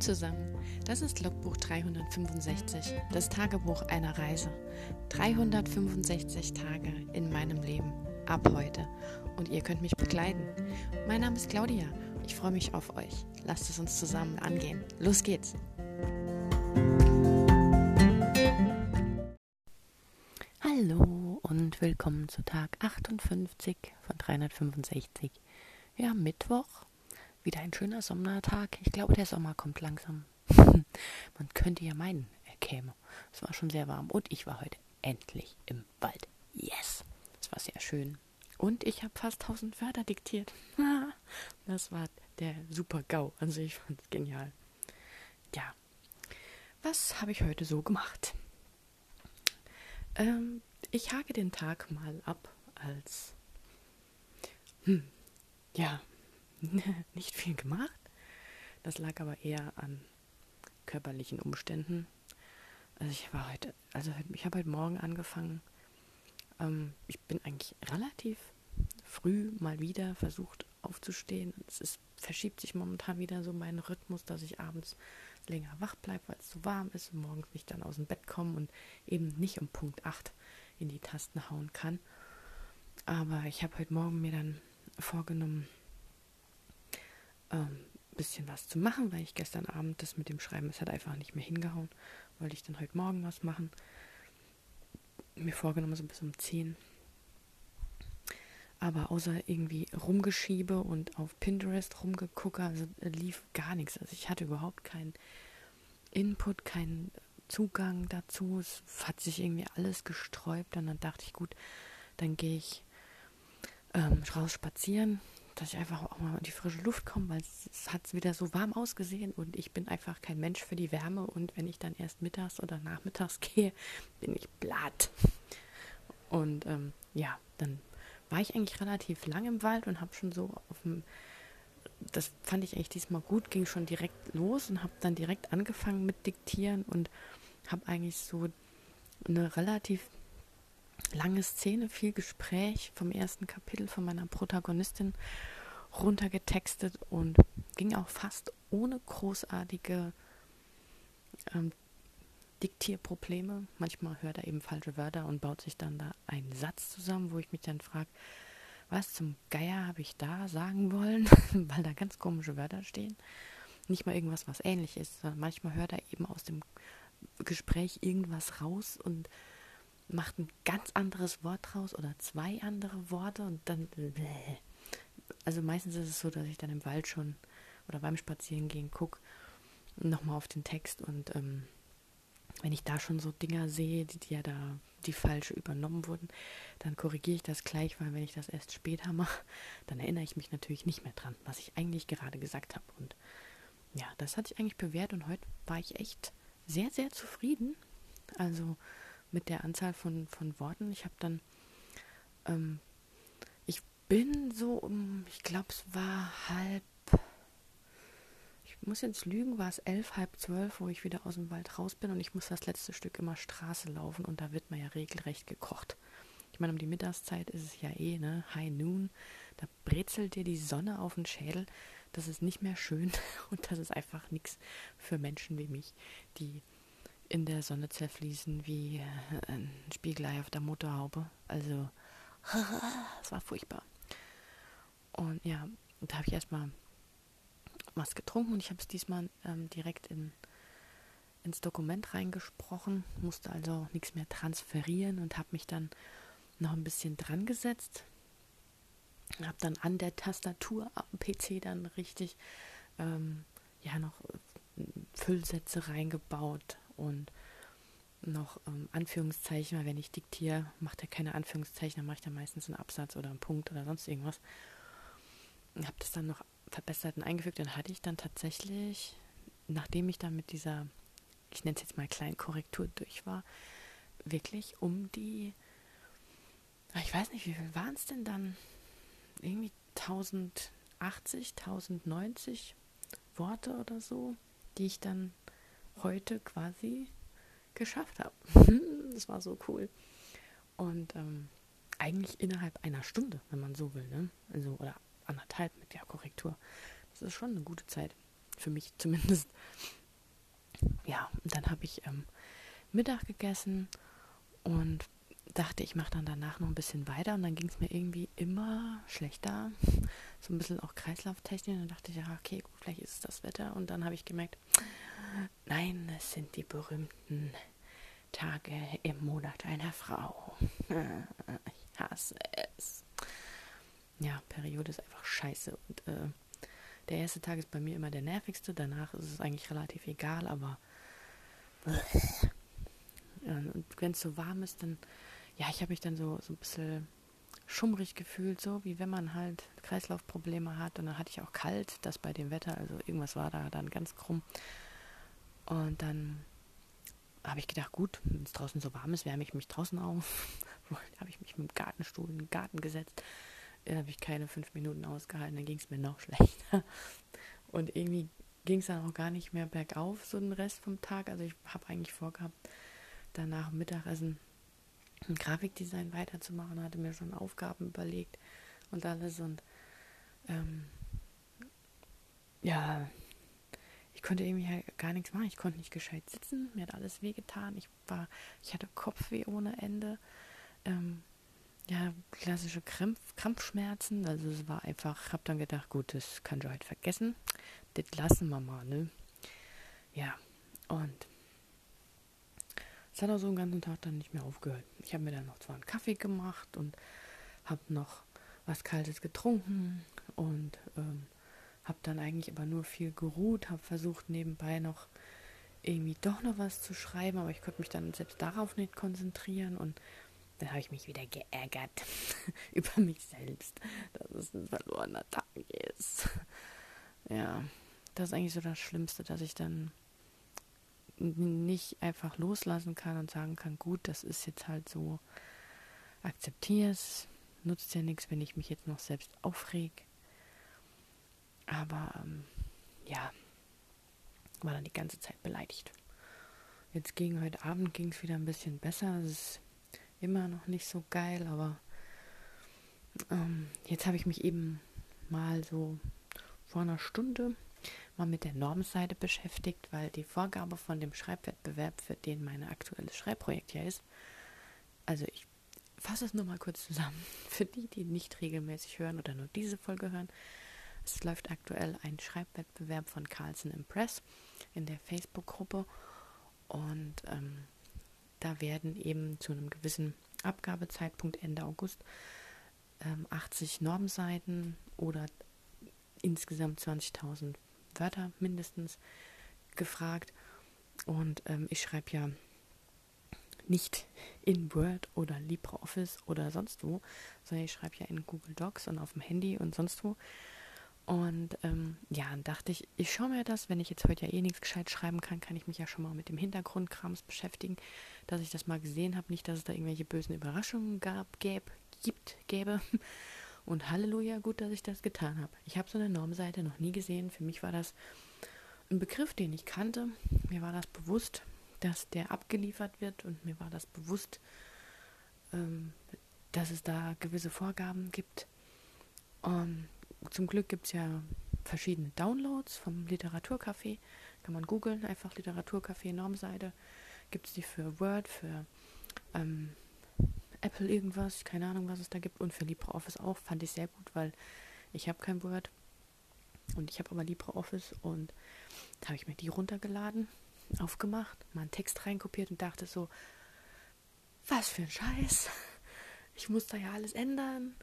Zusammen, das ist Logbuch 365, das Tagebuch einer Reise. 365 Tage in meinem Leben, ab heute. Und ihr könnt mich begleiten. Mein Name ist Claudia, ich freue mich auf euch. Lasst es uns zusammen angehen. Los geht's! Hallo und willkommen zu Tag 58 von 365. Wir haben Mittwoch, wieder ein schöner Sommertag. Ich glaube, der Sommer kommt langsam. Man könnte ja meinen, er käme. Es war schon sehr warm und ich war heute endlich im Wald. Yes! Es war sehr schön. Und ich habe fast 1000 Wörter diktiert. das war der super GAU. Also ich fand es genial. Ja. Was habe ich heute so gemacht? Ähm, ich hake den Tag mal ab als hm, ja, nicht viel gemacht. Das lag aber eher an körperlichen Umständen. Also ich war heute, also ich habe heute Morgen angefangen. Ähm, ich bin eigentlich relativ früh mal wieder versucht aufzustehen. Es ist, verschiebt sich momentan wieder so mein Rhythmus, dass ich abends länger wach bleibe, weil es zu so warm ist und morgens nicht dann aus dem Bett komme und eben nicht um Punkt 8 in die Tasten hauen kann. Aber ich habe heute Morgen mir dann vorgenommen, ähm, bisschen was zu machen, weil ich gestern Abend das mit dem Schreiben, es hat einfach nicht mehr hingehauen. Wollte ich dann heute Morgen was machen. Mir vorgenommen, so bis um 10. Aber außer irgendwie rumgeschiebe und auf Pinterest rumgegucke, also lief gar nichts. Also ich hatte überhaupt keinen Input, keinen Zugang dazu. Es hat sich irgendwie alles gesträubt und dann dachte ich, gut, dann gehe ich ähm, raus spazieren, dass ich einfach auch mal in die frische Luft komme, weil es hat wieder so warm ausgesehen und ich bin einfach kein Mensch für die Wärme und wenn ich dann erst mittags oder nachmittags gehe, bin ich blatt. Und ähm, ja, dann war ich eigentlich relativ lang im Wald und habe schon so auf dem, das fand ich eigentlich diesmal gut, ging schon direkt los und habe dann direkt angefangen mit Diktieren und habe eigentlich so eine relativ lange Szene, viel Gespräch vom ersten Kapitel von meiner Protagonistin runtergetextet und ging auch fast ohne großartige ähm, Diktierprobleme. Manchmal hört er eben falsche Wörter und baut sich dann da einen Satz zusammen, wo ich mich dann frage, was zum Geier habe ich da sagen wollen, weil da ganz komische Wörter stehen. Nicht mal irgendwas, was ähnlich ist, manchmal hört er eben aus dem Gespräch irgendwas raus und macht ein ganz anderes Wort draus oder zwei andere Worte und dann. Also meistens ist es so, dass ich dann im Wald schon oder beim Spazierengehen gucke nochmal auf den Text und ähm, wenn ich da schon so Dinger sehe, die, die ja da die falsche übernommen wurden, dann korrigiere ich das gleich, weil wenn ich das erst später mache, dann erinnere ich mich natürlich nicht mehr dran, was ich eigentlich gerade gesagt habe. Und ja, das hat sich eigentlich bewährt und heute war ich echt sehr, sehr zufrieden. Also mit der Anzahl von, von Worten. Ich habe dann, ähm, ich bin so um, ich glaube, es war halb, ich muss jetzt lügen, war es elf, halb zwölf, wo ich wieder aus dem Wald raus bin und ich muss das letzte Stück immer Straße laufen und da wird man ja regelrecht gekocht. Ich meine, um die Mittagszeit ist es ja eh, ne, High Noon, da brezelt dir die Sonne auf den Schädel. Das ist nicht mehr schön und das ist einfach nichts für Menschen wie mich, die in der Sonne zerfließen wie äh, ein Spiegelei auf der Motorhaube. Also, es war furchtbar. Und ja, da habe ich erstmal was getrunken und ich habe es diesmal ähm, direkt in, ins Dokument reingesprochen, musste also nichts mehr transferieren und habe mich dann noch ein bisschen dran gesetzt. Habe dann an der Tastatur am PC dann richtig ähm, ja noch äh, Füllsätze reingebaut, und noch ähm, Anführungszeichen, weil wenn ich diktiere, macht er keine Anführungszeichen, dann mache ich da meistens einen Absatz oder einen Punkt oder sonst irgendwas. Und habe das dann noch verbessert und eingefügt. Dann hatte ich dann tatsächlich, nachdem ich dann mit dieser, ich nenne es jetzt mal kleinen Korrektur durch war, wirklich um die, ah, ich weiß nicht, wie viel waren es denn dann? Irgendwie 1080, 1090 Worte oder so, die ich dann heute quasi geschafft habe. das war so cool. Und ähm, eigentlich innerhalb einer Stunde, wenn man so will, ne? Also, oder anderthalb mit der Korrektur. Das ist schon eine gute Zeit. Für mich zumindest. Ja, und dann habe ich ähm, Mittag gegessen und dachte, ich mache dann danach noch ein bisschen weiter und dann ging es mir irgendwie immer schlechter. So ein bisschen auch Kreislauftechnik. Und dann dachte ich, ja, okay, gut, vielleicht ist es das Wetter. Und dann habe ich gemerkt, nein, es sind die berühmten Tage im Monat einer Frau. Ich hasse es. Ja, Periode ist einfach scheiße. Und äh, der erste Tag ist bei mir immer der nervigste. Danach ist es eigentlich relativ egal, aber. Und wenn es so warm ist, dann ja, ich habe mich dann so, so ein bisschen schummrig gefühlt, so wie wenn man halt Kreislaufprobleme hat. Und dann hatte ich auch kalt, das bei dem Wetter, also irgendwas war da dann ganz krumm. Und dann habe ich gedacht, gut, wenn es draußen so warm ist, wärme ich mich draußen auf. habe ich mich mit dem Gartenstuhl in den Garten gesetzt. Dann habe ich keine fünf Minuten ausgehalten, dann ging es mir noch schlechter. Und irgendwie ging es dann auch gar nicht mehr bergauf, so den Rest vom Tag. Also ich habe eigentlich vorgehabt, danach Mittagessen Grafikdesign weiterzumachen, hatte mir schon Aufgaben überlegt und alles und ähm, ja, ich konnte irgendwie halt gar nichts machen. Ich konnte nicht gescheit sitzen, mir hat alles wehgetan. Ich war, ich hatte Kopfweh ohne Ende. Ähm, ja, klassische Krampf, Krampfschmerzen. Also es war einfach, habe dann gedacht, gut, das kann ich heute vergessen. Das lassen wir mal, ne? Ja, und es hat auch so einen ganzen Tag dann nicht mehr aufgehört. Ich habe mir dann noch zwar einen Kaffee gemacht und habe noch was Kaltes getrunken und ähm, habe dann eigentlich aber nur viel geruht, habe versucht nebenbei noch irgendwie doch noch was zu schreiben, aber ich konnte mich dann selbst darauf nicht konzentrieren und dann habe ich mich wieder geärgert über mich selbst, dass es ein verlorener Tag ist. ja, das ist eigentlich so das Schlimmste, dass ich dann nicht einfach loslassen kann und sagen kann, gut, das ist jetzt halt so, akzeptiere es, nutzt ja nichts, wenn ich mich jetzt noch selbst aufreg. Aber ähm, ja, war dann die ganze Zeit beleidigt. Jetzt gegen heute Abend ging es wieder ein bisschen besser. Es ist immer noch nicht so geil, aber ähm, jetzt habe ich mich eben mal so vor einer Stunde mal mit der Normseite beschäftigt, weil die Vorgabe von dem Schreibwettbewerb, für den mein aktuelles Schreibprojekt ja ist, also ich fasse es nur mal kurz zusammen, für die, die nicht regelmäßig hören oder nur diese Folge hören. Es läuft aktuell ein Schreibwettbewerb von Carlson Impress in der Facebook-Gruppe und ähm, da werden eben zu einem gewissen Abgabezeitpunkt Ende August ähm, 80 Normseiten oder insgesamt 20.000 Wörter mindestens gefragt. Und ähm, ich schreibe ja nicht in Word oder LibreOffice oder sonst wo, sondern ich schreibe ja in Google Docs und auf dem Handy und sonst wo. Und ähm, ja, dann dachte ich, ich schaue mir das, wenn ich jetzt heute ja eh nichts gescheit schreiben kann, kann ich mich ja schon mal mit dem Hintergrundkrams beschäftigen, dass ich das mal gesehen habe, nicht, dass es da irgendwelche bösen Überraschungen gab, gäb, gibt, gäbe. Und Halleluja, gut, dass ich das getan habe. Ich habe so eine Normseite noch nie gesehen. Für mich war das ein Begriff, den ich kannte. Mir war das bewusst, dass der abgeliefert wird und mir war das bewusst, ähm, dass es da gewisse Vorgaben gibt. Um, zum Glück gibt es ja verschiedene Downloads vom Literaturcafé. Kann man googeln, einfach Literaturcafé Normseite. Gibt es die für Word, für ähm, Apple irgendwas, keine Ahnung, was es da gibt. Und für LibreOffice auch, fand ich sehr gut, weil ich habe kein Word und ich habe aber LibreOffice und da habe ich mir die runtergeladen, aufgemacht, mal einen Text reinkopiert und dachte so, was für ein Scheiß. Ich muss da ja alles ändern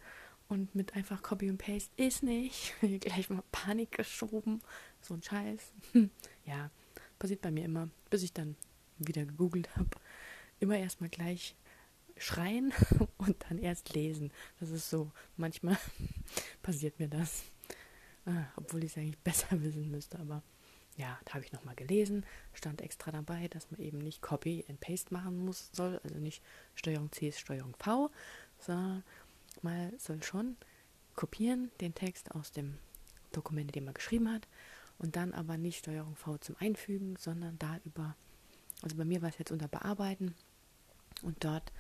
und mit einfach Copy und Paste ist nicht. Gleich mal Panik geschoben, so ein Scheiß. ja, passiert bei mir immer, bis ich dann wieder gegoogelt habe. Immer erstmal gleich schreien und dann erst lesen. Das ist so, manchmal passiert mir das. Ah, obwohl ich es eigentlich besser wissen müsste, aber ja, da habe ich nochmal gelesen, stand extra dabei, dass man eben nicht Copy and Paste machen muss, soll, also nicht Steuerung C ist Steuerung V, sondern man soll schon kopieren den Text aus dem Dokument, den man geschrieben hat, und dann aber nicht Steuerung V zum Einfügen, sondern da über, also bei mir war es jetzt unter Bearbeiten und dort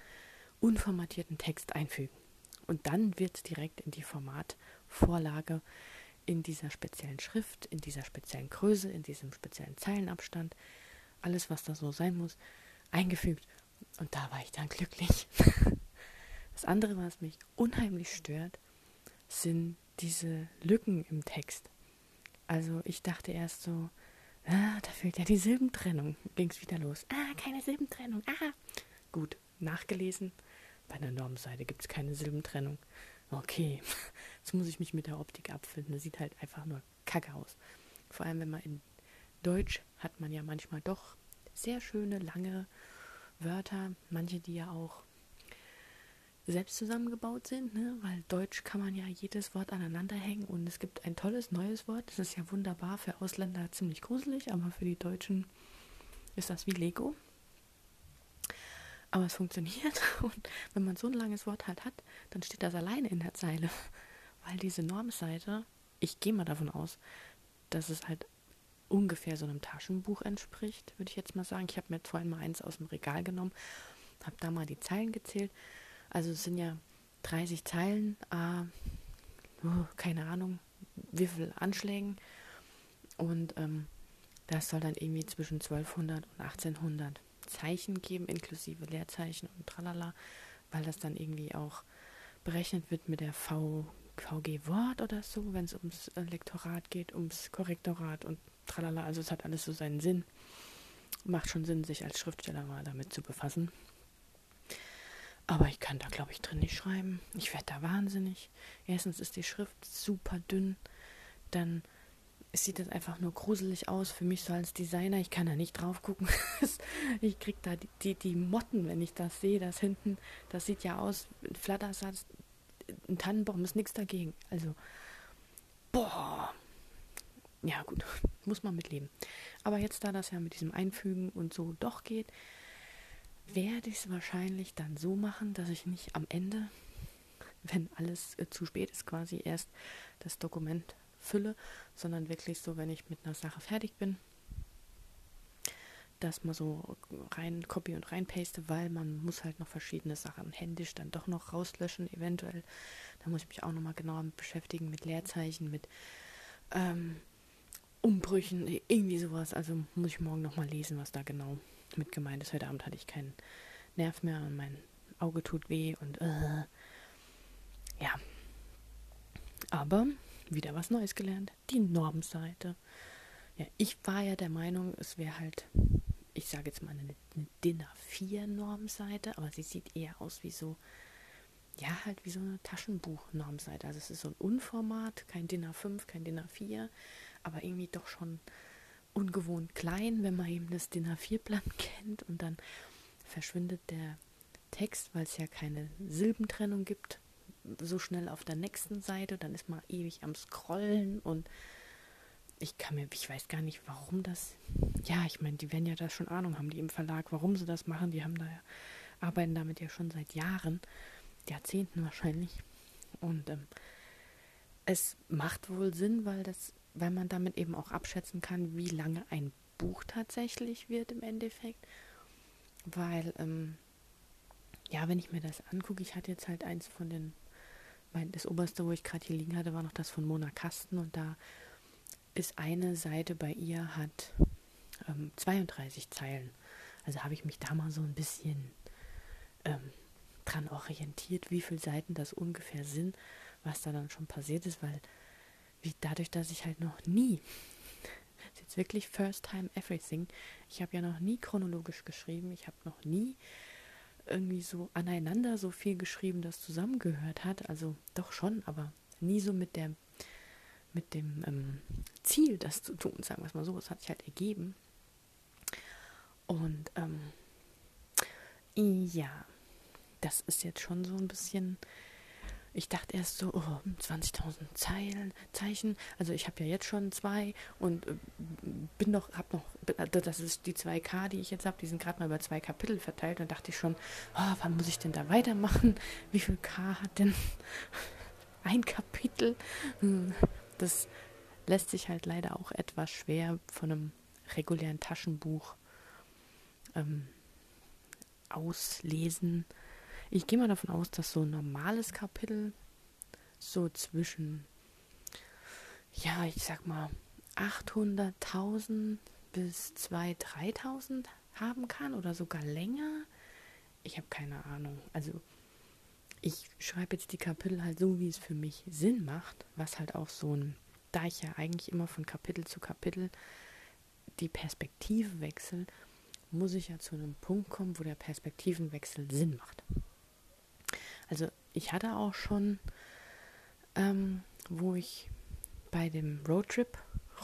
unformatierten Text einfügen. Und dann wird es direkt in die Formatvorlage in dieser speziellen Schrift, in dieser speziellen Größe, in diesem speziellen Zeilenabstand, alles, was da so sein muss, eingefügt. Und da war ich dann glücklich. Das andere, was mich unheimlich stört, sind diese Lücken im Text. Also ich dachte erst so, ah, da fehlt ja die Silbentrennung. Ging es wieder los. Ah, keine Silbentrennung. Ah. Gut, nachgelesen. Bei der Normseite gibt es keine Silbentrennung. Okay, jetzt muss ich mich mit der Optik abfinden. Das sieht halt einfach nur kacke aus. Vor allem, wenn man in Deutsch hat man ja manchmal doch sehr schöne, lange Wörter. Manche, die ja auch selbst zusammengebaut sind, ne? weil Deutsch kann man ja jedes Wort aneinander hängen und es gibt ein tolles neues Wort. Das ist ja wunderbar für Ausländer ziemlich gruselig, aber für die Deutschen ist das wie Lego. Aber es funktioniert und wenn man so ein langes Wort halt hat, dann steht das alleine in der Zeile, weil diese Normseite, ich gehe mal davon aus, dass es halt ungefähr so einem Taschenbuch entspricht, würde ich jetzt mal sagen. Ich habe mir vorhin mal eins aus dem Regal genommen, habe da mal die Zeilen gezählt also es sind ja 30 Zeilen, äh, oh, keine Ahnung, wie viel Anschlägen. Und ähm, das soll dann irgendwie zwischen 1200 und 1800 Zeichen geben, inklusive Leerzeichen und tralala, weil das dann irgendwie auch berechnet wird mit der v, VG Wort oder so, wenn es ums äh, Lektorat geht, ums Korrektorat und tralala. Also es hat alles so seinen Sinn. Macht schon Sinn, sich als Schriftsteller mal damit zu befassen. Aber ich kann da, glaube ich, drin nicht schreiben. Ich werde da wahnsinnig. Erstens ist die Schrift super dünn. Dann sieht das einfach nur gruselig aus für mich so als Designer. Ich kann da nicht drauf gucken. ich krieg da die, die, die Motten, wenn ich das sehe. Das hinten, das sieht ja aus, ein Flattersatz, ein Tannenbaum ist nichts dagegen. Also, boah. Ja, gut, muss man mitleben. Aber jetzt, da das ja mit diesem Einfügen und so doch geht, werde ich es wahrscheinlich dann so machen, dass ich nicht am Ende, wenn alles äh, zu spät ist, quasi erst das Dokument fülle, sondern wirklich so, wenn ich mit einer Sache fertig bin, dass man so rein copy und rein paste, weil man muss halt noch verschiedene Sachen händisch dann doch noch rauslöschen, eventuell. Da muss ich mich auch nochmal genauer mit beschäftigen, mit Leerzeichen, mit ähm, Umbrüchen, irgendwie sowas. Also muss ich morgen nochmal lesen, was da genau mit gemeint ist. Heute Abend hatte ich keinen Nerv mehr und mein Auge tut weh und äh, ja. Aber wieder was Neues gelernt. Die Normseite. Ja, ich war ja der Meinung, es wäre halt, ich sage jetzt mal eine, eine DIN A4-Normseite, aber sie sieht eher aus wie so, ja, halt wie so eine Taschenbuch-Normseite. Also es ist so ein Unformat, kein DIN A5, kein DIN A4, aber irgendwie doch schon ungewohnt klein, wenn man eben das DIN A4-Blatt kennt und dann verschwindet der Text, weil es ja keine Silbentrennung gibt, so schnell auf der nächsten Seite, dann ist man ewig am Scrollen und ich kann mir, ich weiß gar nicht, warum das, ja, ich meine, die werden ja da schon Ahnung haben, die im Verlag, warum sie das machen, die haben da ja, arbeiten damit ja schon seit Jahren, Jahrzehnten wahrscheinlich und ähm, es macht wohl Sinn, weil das weil man damit eben auch abschätzen kann, wie lange ein Buch tatsächlich wird im Endeffekt. Weil, ähm, ja, wenn ich mir das angucke, ich hatte jetzt halt eins von den, mein, das oberste, wo ich gerade hier liegen hatte, war noch das von Mona Kasten und da ist eine Seite bei ihr hat ähm, 32 Zeilen. Also habe ich mich da mal so ein bisschen ähm, dran orientiert, wie viele Seiten das ungefähr sind, was da dann schon passiert ist, weil wie dadurch, dass ich halt noch nie, das ist jetzt wirklich First Time Everything, ich habe ja noch nie chronologisch geschrieben, ich habe noch nie irgendwie so aneinander so viel geschrieben, das zusammengehört hat, also doch schon, aber nie so mit der mit dem ähm, Ziel, das zu tun, sagen wir es mal so, es hat sich halt ergeben. Und ähm, ja, das ist jetzt schon so ein bisschen ich dachte erst so, oh, 20.000 Zeilen, Zeichen. Also ich habe ja jetzt schon zwei und äh, bin noch, habe noch, äh, das ist die 2K, die ich jetzt habe, die sind gerade mal über zwei Kapitel verteilt. Und dachte ich schon, oh, wann muss ich denn da weitermachen? Wie viel K hat denn ein Kapitel? Hm, das lässt sich halt leider auch etwas schwer von einem regulären Taschenbuch ähm, auslesen. Ich gehe mal davon aus, dass so ein normales Kapitel so zwischen ja, ich sag mal, 800.000 bis 2.000, 3.000 haben kann oder sogar länger. Ich habe keine Ahnung. Also ich schreibe jetzt die Kapitel halt so, wie es für mich Sinn macht, was halt auch so ein, da ich ja eigentlich immer von Kapitel zu Kapitel die Perspektive wechsle, muss ich ja zu einem Punkt kommen, wo der Perspektivenwechsel Sinn macht. Also ich hatte auch schon, ähm, wo ich bei dem Roadtrip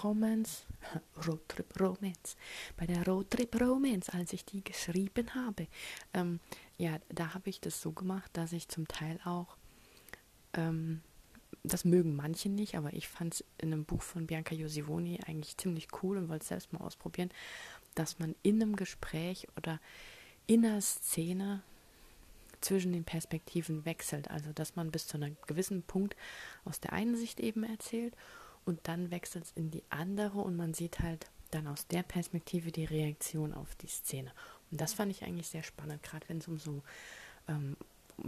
Romance, Roadtrip Romance, bei der Roadtrip Romance, als ich die geschrieben habe, ähm, ja, da habe ich das so gemacht, dass ich zum Teil auch, ähm, das mögen manche nicht, aber ich fand es in einem Buch von Bianca Josivoni eigentlich ziemlich cool und wollte es selbst mal ausprobieren, dass man in einem Gespräch oder in einer Szene zwischen den Perspektiven wechselt. Also, dass man bis zu einem gewissen Punkt aus der einen Sicht eben erzählt und dann wechselt es in die andere und man sieht halt dann aus der Perspektive die Reaktion auf die Szene. Und das fand ich eigentlich sehr spannend, gerade wenn es um so ähm,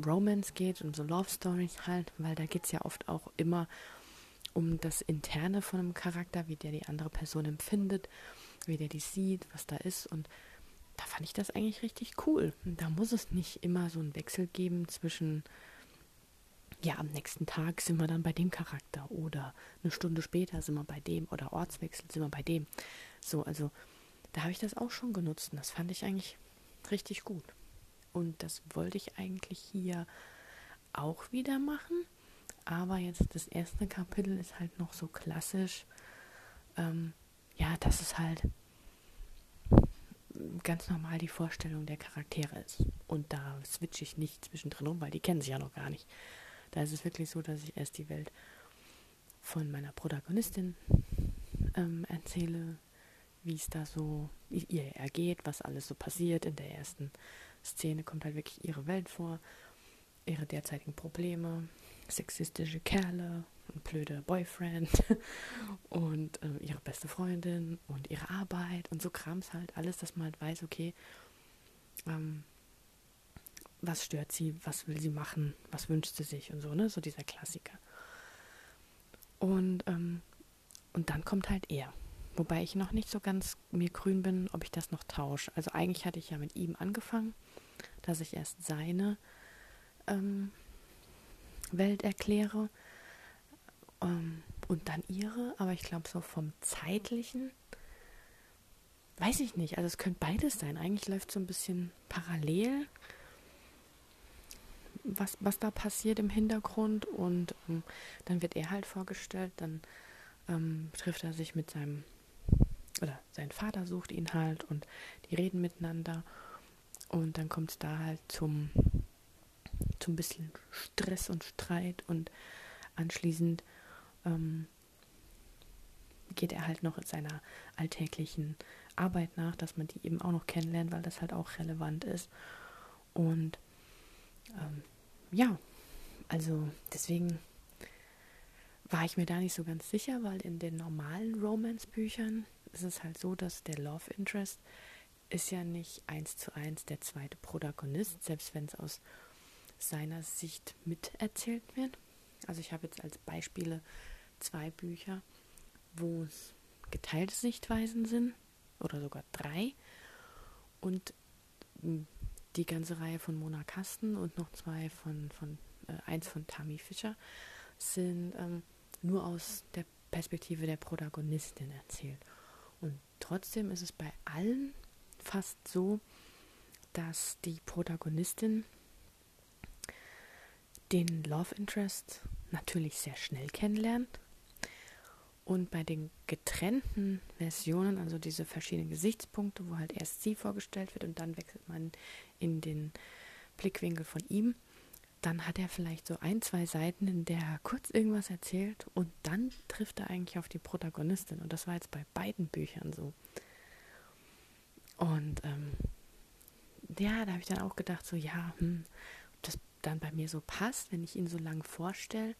Romance geht, um so Love Stories halt, weil da geht es ja oft auch immer um das Interne von einem Charakter, wie der die andere Person empfindet, wie der die sieht, was da ist und fand ich das eigentlich richtig cool. Da muss es nicht immer so einen Wechsel geben zwischen, ja, am nächsten Tag sind wir dann bei dem Charakter oder eine Stunde später sind wir bei dem oder Ortswechsel sind wir bei dem. So, also da habe ich das auch schon genutzt und das fand ich eigentlich richtig gut. Und das wollte ich eigentlich hier auch wieder machen. Aber jetzt das erste Kapitel ist halt noch so klassisch. Ähm, ja, das ist halt ganz normal die Vorstellung der Charaktere ist. Und da switche ich nicht zwischendrin um, weil die kennen sich ja noch gar nicht. Da ist es wirklich so, dass ich erst die Welt von meiner Protagonistin ähm, erzähle, wie es da so ihr ergeht, was alles so passiert. In der ersten Szene kommt halt wirklich ihre Welt vor, ihre derzeitigen Probleme, sexistische Kerle, ein blöder Boyfriend und äh, ihre beste Freundin und ihre Arbeit und so Krams halt. Alles, dass man halt weiß, okay, ähm, was stört sie, was will sie machen, was wünscht sie sich und so, ne? So dieser Klassiker. Und, ähm, und dann kommt halt er. Wobei ich noch nicht so ganz mir grün bin, ob ich das noch tausche. Also eigentlich hatte ich ja mit ihm angefangen, dass ich erst seine ähm, Welt erkläre ähm, und dann ihre, aber ich glaube so vom zeitlichen weiß ich nicht. Also es könnte beides sein. Eigentlich läuft so ein bisschen parallel, was, was da passiert im Hintergrund und ähm, dann wird er halt vorgestellt, dann ähm, trifft er sich mit seinem oder sein Vater sucht ihn halt und die reden miteinander und dann kommt es da halt zum zum bisschen Stress und Streit und anschließend ähm, geht er halt noch in seiner alltäglichen Arbeit nach, dass man die eben auch noch kennenlernt, weil das halt auch relevant ist. Und ähm, ja, also deswegen war ich mir da nicht so ganz sicher, weil in den normalen Romance-Büchern ist es halt so, dass der Love Interest ist ja nicht eins zu eins der zweite Protagonist, selbst wenn es aus seiner Sicht miterzählt wird. Also ich habe jetzt als Beispiele zwei Bücher, wo es geteilte Sichtweisen sind oder sogar drei und die ganze Reihe von Mona Kasten und noch zwei von, von äh, eins von Tammy Fischer sind ähm, nur aus der Perspektive der Protagonistin erzählt. Und trotzdem ist es bei allen fast so, dass die Protagonistin den Love Interest natürlich sehr schnell kennenlernt und bei den getrennten Versionen, also diese verschiedenen Gesichtspunkte, wo halt erst sie vorgestellt wird und dann wechselt man in den Blickwinkel von ihm, dann hat er vielleicht so ein, zwei Seiten, in der er kurz irgendwas erzählt und dann trifft er eigentlich auf die Protagonistin. Und das war jetzt bei beiden Büchern so. Und ähm, ja, da habe ich dann auch gedacht, so ja, hm, das dann bei mir so passt, wenn ich ihn so lange vorstelle.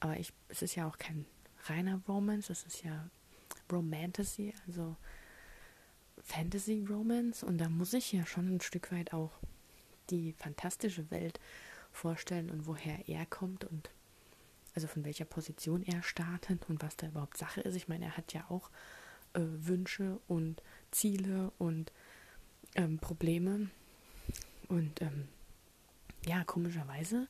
Aber ich, es ist ja auch kein reiner Romance, es ist ja Romantasy, also Fantasy Romance. Und da muss ich ja schon ein Stück weit auch die fantastische Welt vorstellen und woher er kommt und also von welcher Position er startet und was da überhaupt Sache ist. Ich meine, er hat ja auch äh, Wünsche und Ziele und ähm, Probleme. Und ähm, ja, komischerweise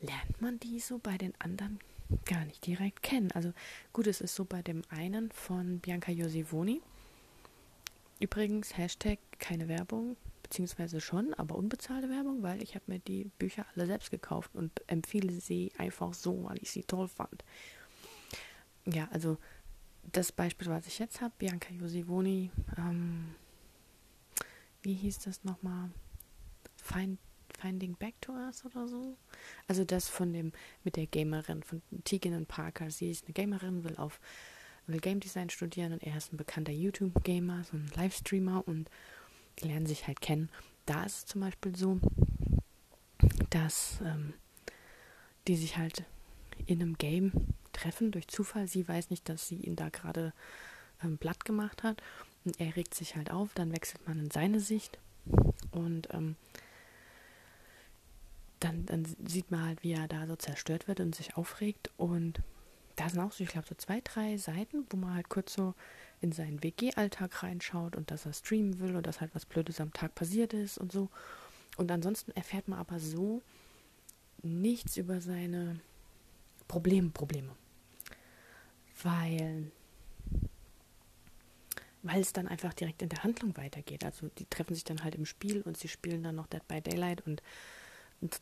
lernt man die so bei den anderen gar nicht direkt kennen. Also gut, es ist so bei dem einen von Bianca Josivoni. Übrigens, Hashtag keine Werbung, beziehungsweise schon, aber unbezahlte Werbung, weil ich habe mir die Bücher alle selbst gekauft und empfehle sie einfach so, weil ich sie toll fand. Ja, also das Beispiel, was ich jetzt habe, Bianca Josivoni, ähm, wie hieß das nochmal? Find, Finding Back to Us oder so? Also das von dem, mit der Gamerin, von Tegan und Parker. Sie ist eine Gamerin, will auf will Game Design studieren und er ist ein bekannter YouTube-Gamer, so ein Livestreamer und die lernen sich halt kennen. Da ist es zum Beispiel so, dass ähm, die sich halt in einem Game treffen durch Zufall. Sie weiß nicht, dass sie ihn da gerade ähm, platt gemacht hat. Und er regt sich halt auf, dann wechselt man in seine Sicht. Und ähm, dann, dann sieht man halt, wie er da so zerstört wird und sich aufregt. Und da sind auch so, ich glaube, so zwei, drei Seiten, wo man halt kurz so in seinen WG-Alltag reinschaut und dass er streamen will und dass halt was Blödes am Tag passiert ist und so. Und ansonsten erfährt man aber so nichts über seine Probleme, Probleme. Weil, weil es dann einfach direkt in der Handlung weitergeht. Also die treffen sich dann halt im Spiel und sie spielen dann noch Dead by Daylight und, und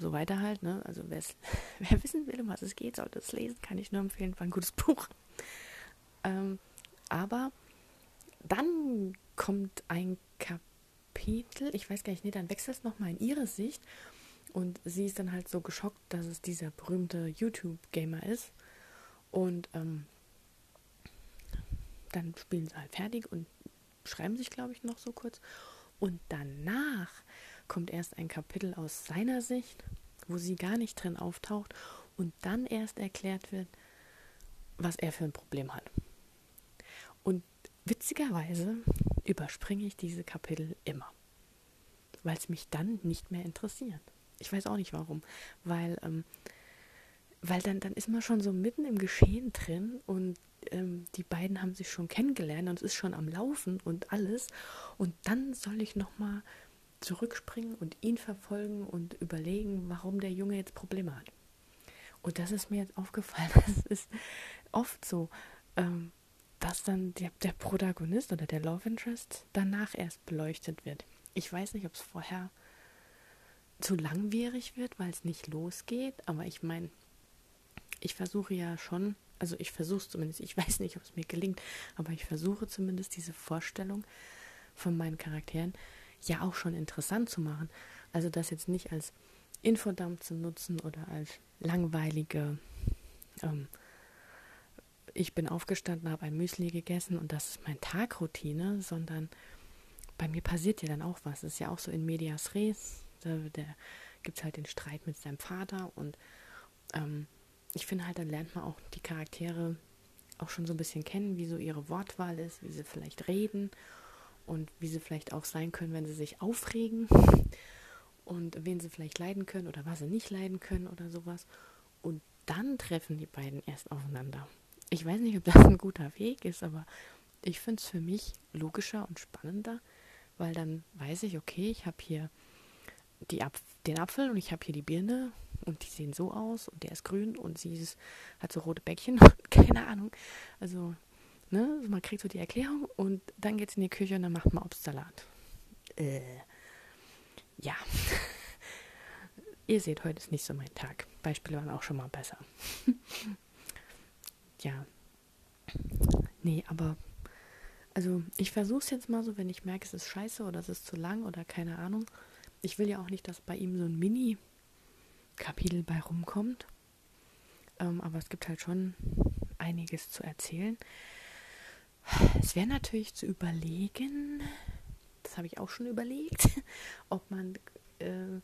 so weiter halt. Ne? Also wer wissen will, um was es geht, sollte es lesen, kann ich nur empfehlen, war ein gutes Buch. Ähm, aber dann kommt ein Kapitel, ich weiß gar nicht, nee, dann wechselt es nochmal in ihre Sicht und sie ist dann halt so geschockt, dass es dieser berühmte YouTube-Gamer ist. Und ähm, dann spielen sie halt fertig und schreiben sich, glaube ich, noch so kurz. Und danach kommt erst ein Kapitel aus seiner Sicht, wo sie gar nicht drin auftaucht und dann erst erklärt wird, was er für ein Problem hat. Und witzigerweise überspringe ich diese Kapitel immer, weil es mich dann nicht mehr interessiert. Ich weiß auch nicht warum, weil, ähm, weil dann, dann ist man schon so mitten im Geschehen drin und ähm, die beiden haben sich schon kennengelernt und es ist schon am Laufen und alles. Und dann soll ich nochmal zurückspringen und ihn verfolgen und überlegen, warum der Junge jetzt Probleme hat. Und das ist mir jetzt aufgefallen. Das ist oft so. Ähm, dass dann der, der Protagonist oder der Love Interest danach erst beleuchtet wird. Ich weiß nicht, ob es vorher zu langwierig wird, weil es nicht losgeht, aber ich meine, ich versuche ja schon, also ich versuche es zumindest, ich weiß nicht, ob es mir gelingt, aber ich versuche zumindest diese Vorstellung von meinen Charakteren ja auch schon interessant zu machen. Also das jetzt nicht als Infodump zu nutzen oder als langweilige ähm, ich bin aufgestanden, habe ein Müsli gegessen und das ist meine Tagroutine, sondern bei mir passiert ja dann auch was. Das ist ja auch so in Medias Res. Da, da gibt es halt den Streit mit seinem Vater und ähm, ich finde halt, dann lernt man auch die Charaktere auch schon so ein bisschen kennen, wie so ihre Wortwahl ist, wie sie vielleicht reden und wie sie vielleicht auch sein können, wenn sie sich aufregen und wen sie vielleicht leiden können oder was sie nicht leiden können oder sowas. Und dann treffen die beiden erst aufeinander ich weiß nicht, ob das ein guter Weg ist, aber ich finde es für mich logischer und spannender, weil dann weiß ich, okay, ich habe hier die Apf den Apfel und ich habe hier die Birne und die sehen so aus und der ist grün und sie ist, hat so rote Bäckchen, keine Ahnung. Also, ne, man kriegt so die Erklärung und dann geht es in die Küche und dann macht man Obstsalat. Äh, ja. Ihr seht, heute ist nicht so mein Tag. Beispiele waren auch schon mal besser. ja. Nee, aber also ich versuche es jetzt mal so, wenn ich merke, es ist scheiße oder es ist zu lang oder keine Ahnung. Ich will ja auch nicht, dass bei ihm so ein Mini-Kapitel bei rumkommt. Ähm, aber es gibt halt schon einiges zu erzählen. Es wäre natürlich zu überlegen, das habe ich auch schon überlegt, ob man, äh,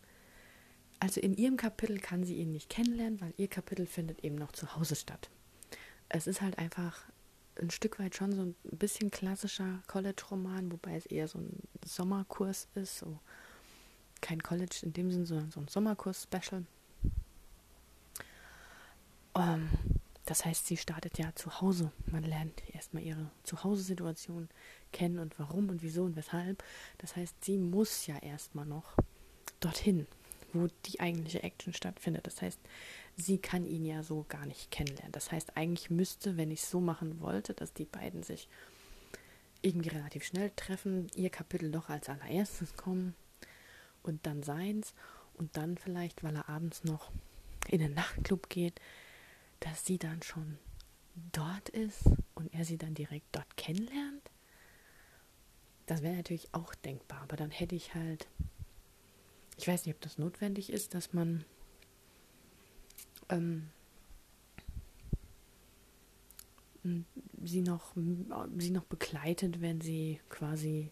also in ihrem Kapitel kann sie ihn nicht kennenlernen, weil ihr Kapitel findet eben noch zu Hause statt es ist halt einfach ein Stück weit schon so ein bisschen klassischer College-Roman, wobei es eher so ein Sommerkurs ist, so kein College in dem Sinn, sondern so ein Sommerkurs-Special. Ähm, das heißt, sie startet ja zu Hause. Man lernt erstmal ihre Zuhause-Situation kennen und warum und wieso und weshalb. Das heißt, sie muss ja erstmal noch dorthin, wo die eigentliche Action stattfindet. Das heißt, sie kann ihn ja so gar nicht kennenlernen. Das heißt, eigentlich müsste, wenn ich es so machen wollte, dass die beiden sich irgendwie relativ schnell treffen, ihr Kapitel doch als allererstes kommen und dann seins und dann vielleicht, weil er abends noch in den Nachtclub geht, dass sie dann schon dort ist und er sie dann direkt dort kennenlernt. Das wäre natürlich auch denkbar, aber dann hätte ich halt, ich weiß nicht, ob das notwendig ist, dass man ähm, sie noch sie noch begleitet, wenn sie quasi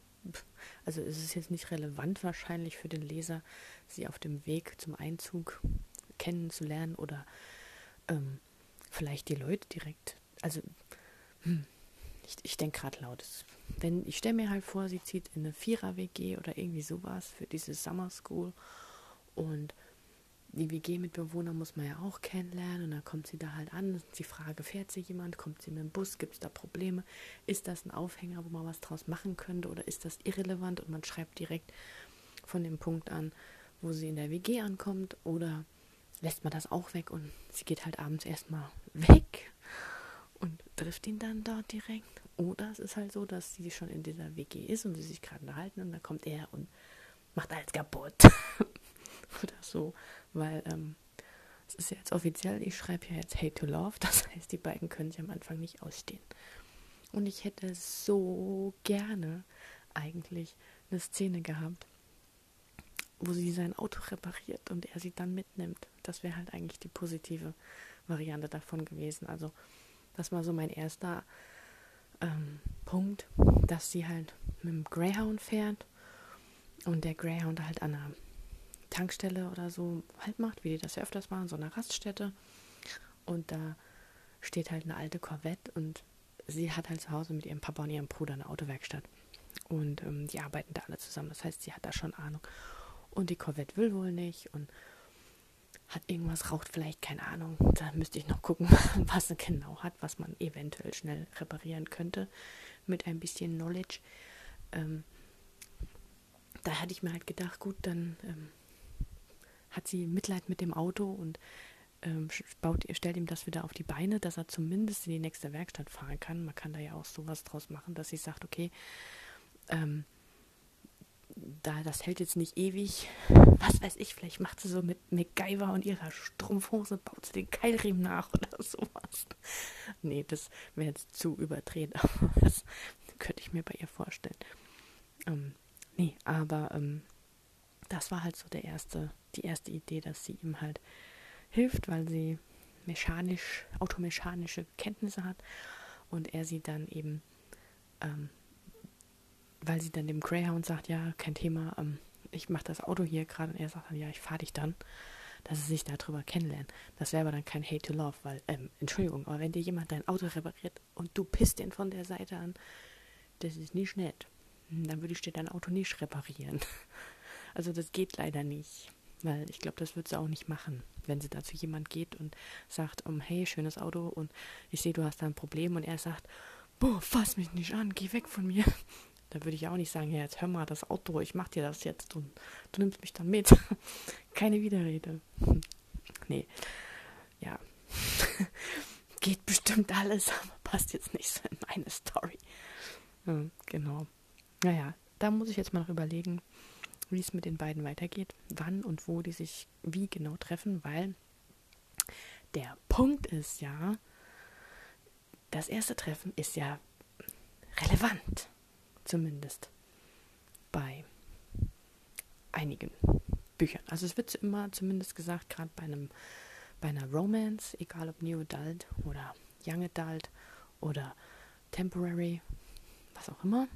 also es ist jetzt nicht relevant wahrscheinlich für den Leser, sie auf dem Weg zum Einzug kennenzulernen oder ähm, vielleicht die Leute direkt. Also hm, ich, ich denke gerade laut. Wenn ich stelle mir halt vor, sie zieht in eine Vierer-WG oder irgendwie sowas für diese Summer School und die WG-Mitbewohner muss man ja auch kennenlernen und dann kommt sie da halt an. Die Frage, fährt sie jemand? Kommt sie mit dem Bus? Gibt es da Probleme? Ist das ein Aufhänger, wo man was draus machen könnte oder ist das irrelevant und man schreibt direkt von dem Punkt an, wo sie in der WG ankommt oder lässt man das auch weg und sie geht halt abends erstmal weg und trifft ihn dann dort direkt. Oder es ist halt so, dass sie schon in dieser WG ist und sie sich gerade unterhalten und dann kommt er und macht alles kaputt. oder so weil ähm, es ist ja jetzt offiziell, ich schreibe ja jetzt Hate to Love, das heißt, die beiden können sich am Anfang nicht ausstehen. Und ich hätte so gerne eigentlich eine Szene gehabt, wo sie sein Auto repariert und er sie dann mitnimmt. Das wäre halt eigentlich die positive Variante davon gewesen. Also, das war so mein erster ähm, Punkt, dass sie halt mit dem Greyhound fährt und der Greyhound halt an einer Tankstelle oder so halt macht, wie die das ja öfters machen, so eine Raststätte. Und da steht halt eine alte Corvette und sie hat halt zu Hause mit ihrem Papa und ihrem Bruder eine Autowerkstatt. Und ähm, die arbeiten da alle zusammen. Das heißt, sie hat da schon Ahnung. Und die Corvette will wohl nicht und hat irgendwas, raucht vielleicht, keine Ahnung. Da müsste ich noch gucken, was sie genau hat, was man eventuell schnell reparieren könnte mit ein bisschen Knowledge. Ähm, da hatte ich mir halt gedacht, gut, dann ähm, hat sie Mitleid mit dem Auto und ähm, baut, stellt ihm das wieder auf die Beine, dass er zumindest in die nächste Werkstatt fahren kann. Man kann da ja auch sowas draus machen, dass sie sagt, okay, ähm, da, das hält jetzt nicht ewig. Was weiß ich, vielleicht macht sie so mit MacGyver und ihrer Strumpfhose, baut sie den Keilriemen nach oder sowas. Nee, das wäre jetzt zu überdreht, aber das könnte ich mir bei ihr vorstellen. Ähm, nee, aber ähm, das war halt so der erste die erste Idee, dass sie ihm halt hilft, weil sie mechanisch, automechanische Kenntnisse hat und er sie dann eben, ähm, weil sie dann dem Greyhound sagt, ja, kein Thema, ähm, ich mache das Auto hier gerade und er sagt dann, ja, ich fahre dich dann, dass sie sich darüber kennenlernen. Das wäre aber dann kein Hate to Love, weil, ähm, Entschuldigung, aber wenn dir jemand dein Auto repariert und du pisst den von der Seite an, das ist nicht nett. Dann würde ich dir dein Auto nicht reparieren. Also das geht leider nicht. Weil ich glaube, das wird sie auch nicht machen, wenn sie da zu jemand geht und sagt, um, hey, schönes Auto und ich sehe, du hast da ein Problem und er sagt, boah, fass mich nicht an, geh weg von mir. Da würde ich auch nicht sagen, ja, jetzt hör mal das Auto, ich mach dir das jetzt und du nimmst mich dann mit. Keine Widerrede. Nee. Ja. Geht bestimmt alles, aber passt jetzt nicht so in meine Story. Ja, genau. Naja, da muss ich jetzt mal noch überlegen, wie es mit den beiden weitergeht, wann und wo die sich wie genau treffen, weil der Punkt ist ja, das erste Treffen ist ja relevant, zumindest bei einigen Büchern. Also es wird immer zumindest gesagt, gerade bei einem bei einer Romance, egal ob New Adult oder Young Adult oder Temporary, was auch immer,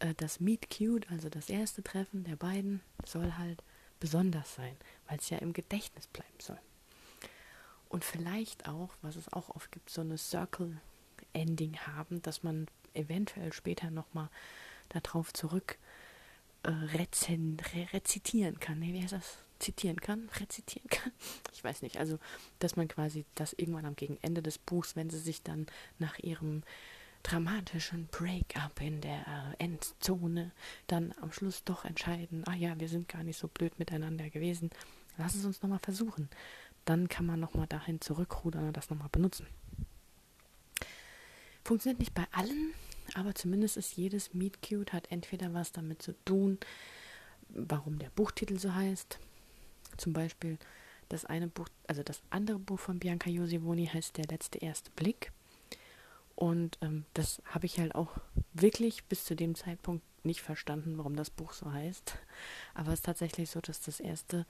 äh, das Meet Cute, also das erste Treffen der beiden, soll halt besonders sein, weil es ja im Gedächtnis bleiben soll. Und vielleicht auch, was es auch oft gibt, so eine Circle Ending haben, dass man eventuell später nochmal darauf zurück äh, rezen, re rezitieren kann. Nee, wie heißt das? Zitieren kann? Rezitieren kann? Ich weiß nicht. Also, dass man quasi das irgendwann am Gegenende des Buchs, wenn sie sich dann nach ihrem dramatischen Break-up in der äh, Endzone dann am Schluss doch entscheiden, ah ja, wir sind gar nicht so blöd miteinander gewesen. Lass es uns nochmal versuchen. Dann kann man nochmal dahin zurückrudern und das nochmal benutzen. Funktioniert nicht bei allen, aber zumindest ist jedes Meet Cute hat entweder was damit zu tun, warum der Buchtitel so heißt. Zum Beispiel das eine Buch, also das andere Buch von Bianca Josivoni heißt Der letzte erste Blick. Und ähm, das habe ich halt auch wirklich bis zu dem Zeitpunkt nicht verstanden, warum das Buch so heißt. Aber es ist tatsächlich so, dass das erste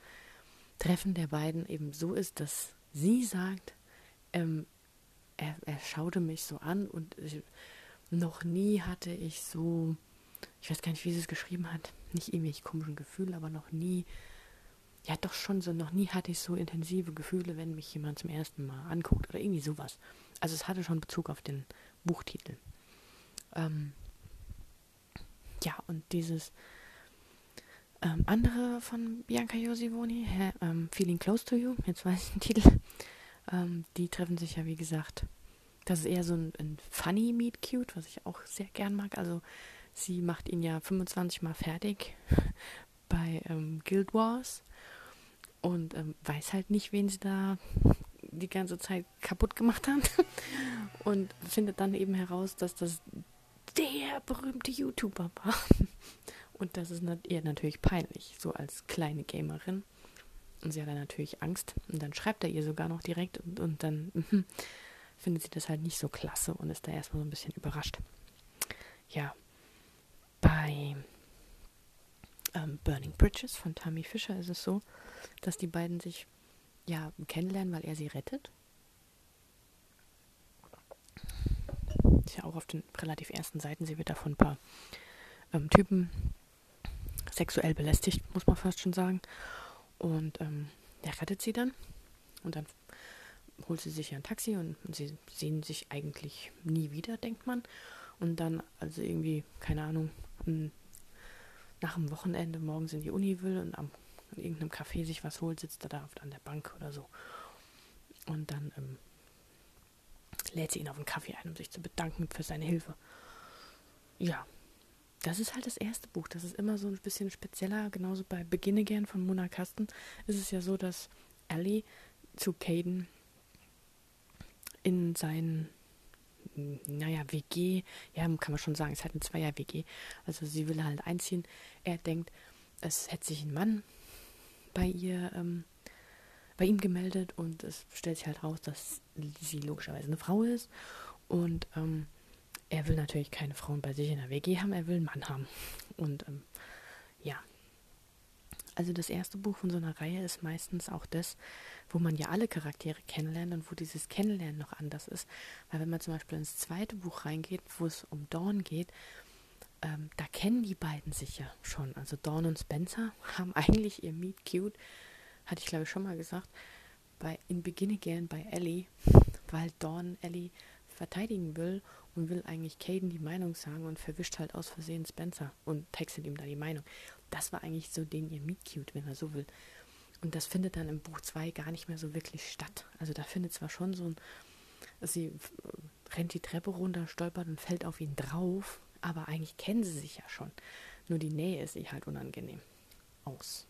Treffen der beiden eben so ist, dass sie sagt, ähm, er, er schaute mich so an und ich, noch nie hatte ich so, ich weiß gar nicht, wie sie es geschrieben hat, nicht irgendwelche komischen Gefühle, aber noch nie, ja doch schon so, noch nie hatte ich so intensive Gefühle, wenn mich jemand zum ersten Mal anguckt oder irgendwie sowas. Also es hatte schon Bezug auf den Buchtitel. Ähm, ja, und dieses ähm, andere von Bianca Josivoni, ähm, Feeling Close to You, jetzt weiß ich den Titel, ähm, die treffen sich ja, wie gesagt, das ist eher so ein, ein funny Meet Cute, was ich auch sehr gern mag. Also sie macht ihn ja 25 Mal fertig bei ähm, Guild Wars und ähm, weiß halt nicht, wen sie da die ganze Zeit kaputt gemacht hat und findet dann eben heraus, dass das der berühmte YouTuber war. Und das ist ihr natürlich peinlich, so als kleine Gamerin. Und sie hat dann natürlich Angst. Und dann schreibt er ihr sogar noch direkt und, und dann mhm, findet sie das halt nicht so klasse und ist da erstmal so ein bisschen überrascht. Ja, bei ähm, Burning Bridges von Tammy Fischer ist es so, dass die beiden sich ja kennenlernen, weil er sie rettet. Ist ja auch auf den relativ ersten Seiten. Sie wird da von ein paar ähm, Typen sexuell belästigt, muss man fast schon sagen. Und ähm, der rettet sie dann. Und dann holt sie sich ein Taxi und, sie sehen sich eigentlich nie wieder, denkt man. Und dann, also irgendwie, keine Ahnung, nach dem Wochenende morgens in die Uni will und am, in irgendeinem Café sich was holt, sitzt er da an der Bank oder so. Und dann ähm, lädt sie ihn auf einen Kaffee ein, um sich zu bedanken für seine Hilfe. Ja, das ist halt das erste Buch. Das ist immer so ein bisschen spezieller. Genauso bei Beginne gern von Mona Kasten ist es ja so, dass Ellie zu Caden in sein, naja, WG, ja, kann man schon sagen, es ist halt ein Zweier-WG. Also sie will halt einziehen. Er denkt, es hätte sich ein Mann bei ihr, ähm, bei ihm gemeldet und es stellt sich halt raus, dass sie logischerweise eine Frau ist. Und ähm, er will natürlich keine Frauen bei sich in der WG haben, er will einen Mann haben. Und ähm, ja. Also das erste Buch von so einer Reihe ist meistens auch das, wo man ja alle Charaktere kennenlernt und wo dieses Kennenlernen noch anders ist. Weil wenn man zum Beispiel ins zweite Buch reingeht, wo es um Dawn geht, ähm, da kennen die beiden sich ja schon. Also Dawn und Spencer haben eigentlich ihr Meet Cute, hatte ich glaube ich schon mal gesagt, bei In Begin Again bei Ellie, weil Dawn Ellie verteidigen will und will eigentlich Caden die Meinung sagen und verwischt halt aus Versehen Spencer und textet ihm da die Meinung. Das war eigentlich so den ihr Meet Cute, wenn er so will. Und das findet dann im Buch 2 gar nicht mehr so wirklich statt. Also da findet zwar schon so ein, sie rennt die Treppe runter, stolpert und fällt auf ihn drauf, aber eigentlich kennen sie sich ja schon. Nur die Nähe ist ihr halt unangenehm. Aus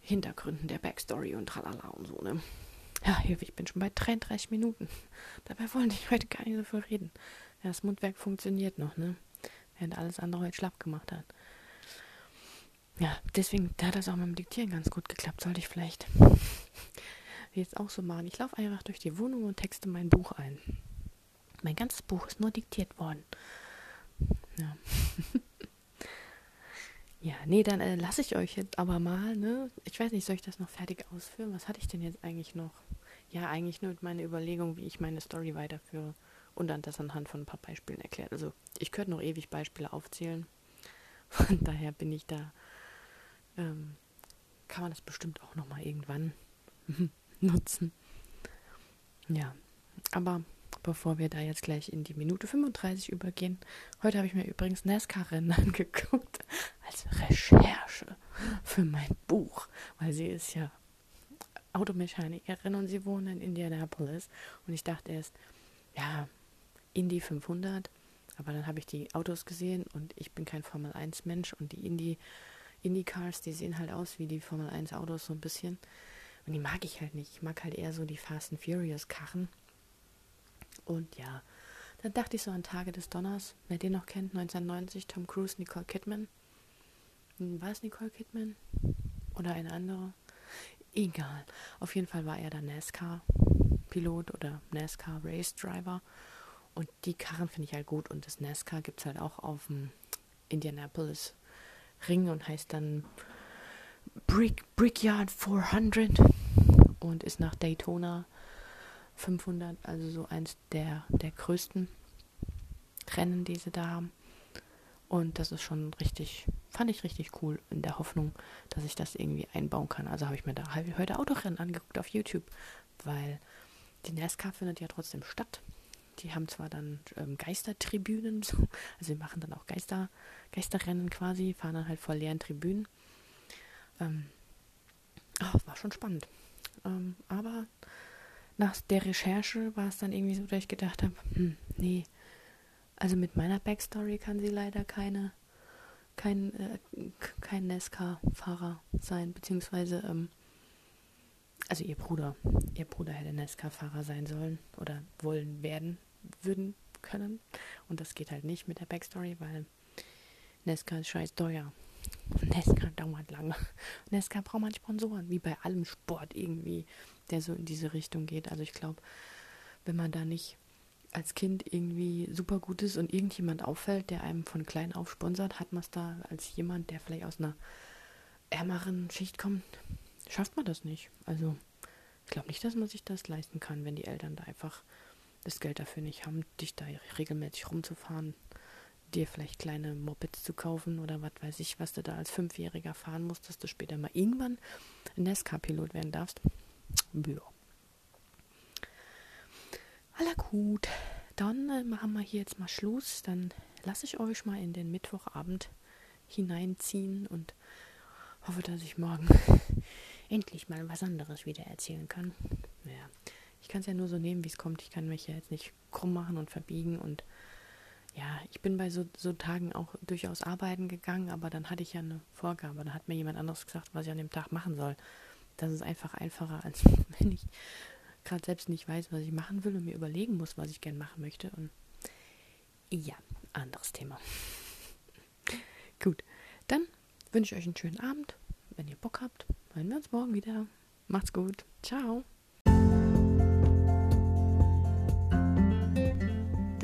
Hintergründen der Backstory und tralala und so, ne? Ja, ich bin schon bei 33 Minuten. Dabei wollte ich heute gar nicht so viel reden. Ja, das Mundwerk funktioniert noch, ne? Während alles andere heute schlapp gemacht hat. Ja, deswegen da hat das auch mit dem Diktieren ganz gut geklappt. Sollte ich vielleicht jetzt auch so machen. Ich laufe einfach durch die Wohnung und texte mein Buch ein. Mein ganzes Buch ist nur diktiert worden. Ja. ja, nee, dann äh, lasse ich euch jetzt aber mal, ne? Ich weiß nicht, soll ich das noch fertig ausführen? Was hatte ich denn jetzt eigentlich noch? Ja, eigentlich nur meine Überlegung, wie ich meine Story weiterführe und dann das anhand von ein paar Beispielen erklärt. Also ich könnte noch ewig Beispiele aufzählen. Von daher bin ich da, ähm, kann man das bestimmt auch nochmal irgendwann nutzen. Ja, aber bevor wir da jetzt gleich in die Minute 35 übergehen. Heute habe ich mir übrigens NASCAR-Rennen angeguckt als Recherche für mein Buch, weil sie ist ja Automechanikerin und sie wohnt in Indianapolis. Und ich dachte erst, ja, Indy 500, aber dann habe ich die Autos gesehen und ich bin kein Formel 1 Mensch und die Indy Indy-Cars, die sehen halt aus wie die Formel 1 Autos so ein bisschen. Und die mag ich halt nicht. Ich mag halt eher so die Fast and Furious Karren. Und ja, dann dachte ich so an Tage des Donners, wer den noch kennt, 1990, Tom Cruise, Nicole Kidman. Hm, war es Nicole Kidman? Oder eine andere? Egal. Auf jeden Fall war er der NASCAR-Pilot oder NASCAR-Race-Driver. Und die Karren finde ich halt gut. Und das NASCAR gibt es halt auch auf dem Indianapolis Ring und heißt dann Brick, Brickyard 400 und ist nach Daytona 500, also so eins der, der größten Rennen, die sie da haben. Und das ist schon richtig, fand ich richtig cool, in der Hoffnung, dass ich das irgendwie einbauen kann. Also habe ich mir da heute Autorennen angeguckt auf YouTube, weil die NASCAR findet ja trotzdem statt. Die haben zwar dann ähm, Geistertribünen, so, also sie machen dann auch Geister, Geisterrennen quasi, fahren dann halt vor leeren Tribünen. Ähm, oh, war schon spannend. Ähm, aber nach der Recherche war es dann irgendwie so, dass ich gedacht habe, hm, nee, also mit meiner Backstory kann sie leider keine, kein, äh, kein NASCAR-Fahrer sein, beziehungsweise, ähm, also ihr Bruder, ihr Bruder hätte NASCAR-Fahrer sein sollen oder wollen werden, würden können. Und das geht halt nicht mit der Backstory, weil NASCAR ist scheiß teuer. NASCAR dauert lange. NASCAR braucht man Sponsoren, wie bei allem Sport irgendwie, der so in diese Richtung geht. Also ich glaube, wenn man da nicht als Kind irgendwie super gut ist und irgendjemand auffällt, der einem von klein auf sponsert, hat man es da als jemand, der vielleicht aus einer ärmeren Schicht kommt, schafft man das nicht. Also ich glaube nicht, dass man sich das leisten kann, wenn die Eltern da einfach das Geld dafür nicht haben, dich da regelmäßig rumzufahren dir vielleicht kleine Mopeds zu kaufen oder was weiß ich, was du da als Fünfjähriger fahren musst, dass du später mal irgendwann NASCAR-Pilot werden darfst. Ja. Aller gut. Dann äh, machen wir hier jetzt mal Schluss. Dann lasse ich euch mal in den Mittwochabend hineinziehen und hoffe, dass ich morgen endlich mal was anderes wieder erzählen kann. Ja, ich kann es ja nur so nehmen, wie es kommt. Ich kann mich ja jetzt nicht krumm machen und verbiegen und ja, ich bin bei so, so Tagen auch durchaus arbeiten gegangen, aber dann hatte ich ja eine Vorgabe. Da hat mir jemand anderes gesagt, was ich an dem Tag machen soll. Das ist einfach einfacher, als wenn ich gerade selbst nicht weiß, was ich machen will und mir überlegen muss, was ich gern machen möchte. Und ja, anderes Thema. Gut, dann wünsche ich euch einen schönen Abend. Wenn ihr Bock habt, hören wir uns morgen wieder. Macht's gut. Ciao.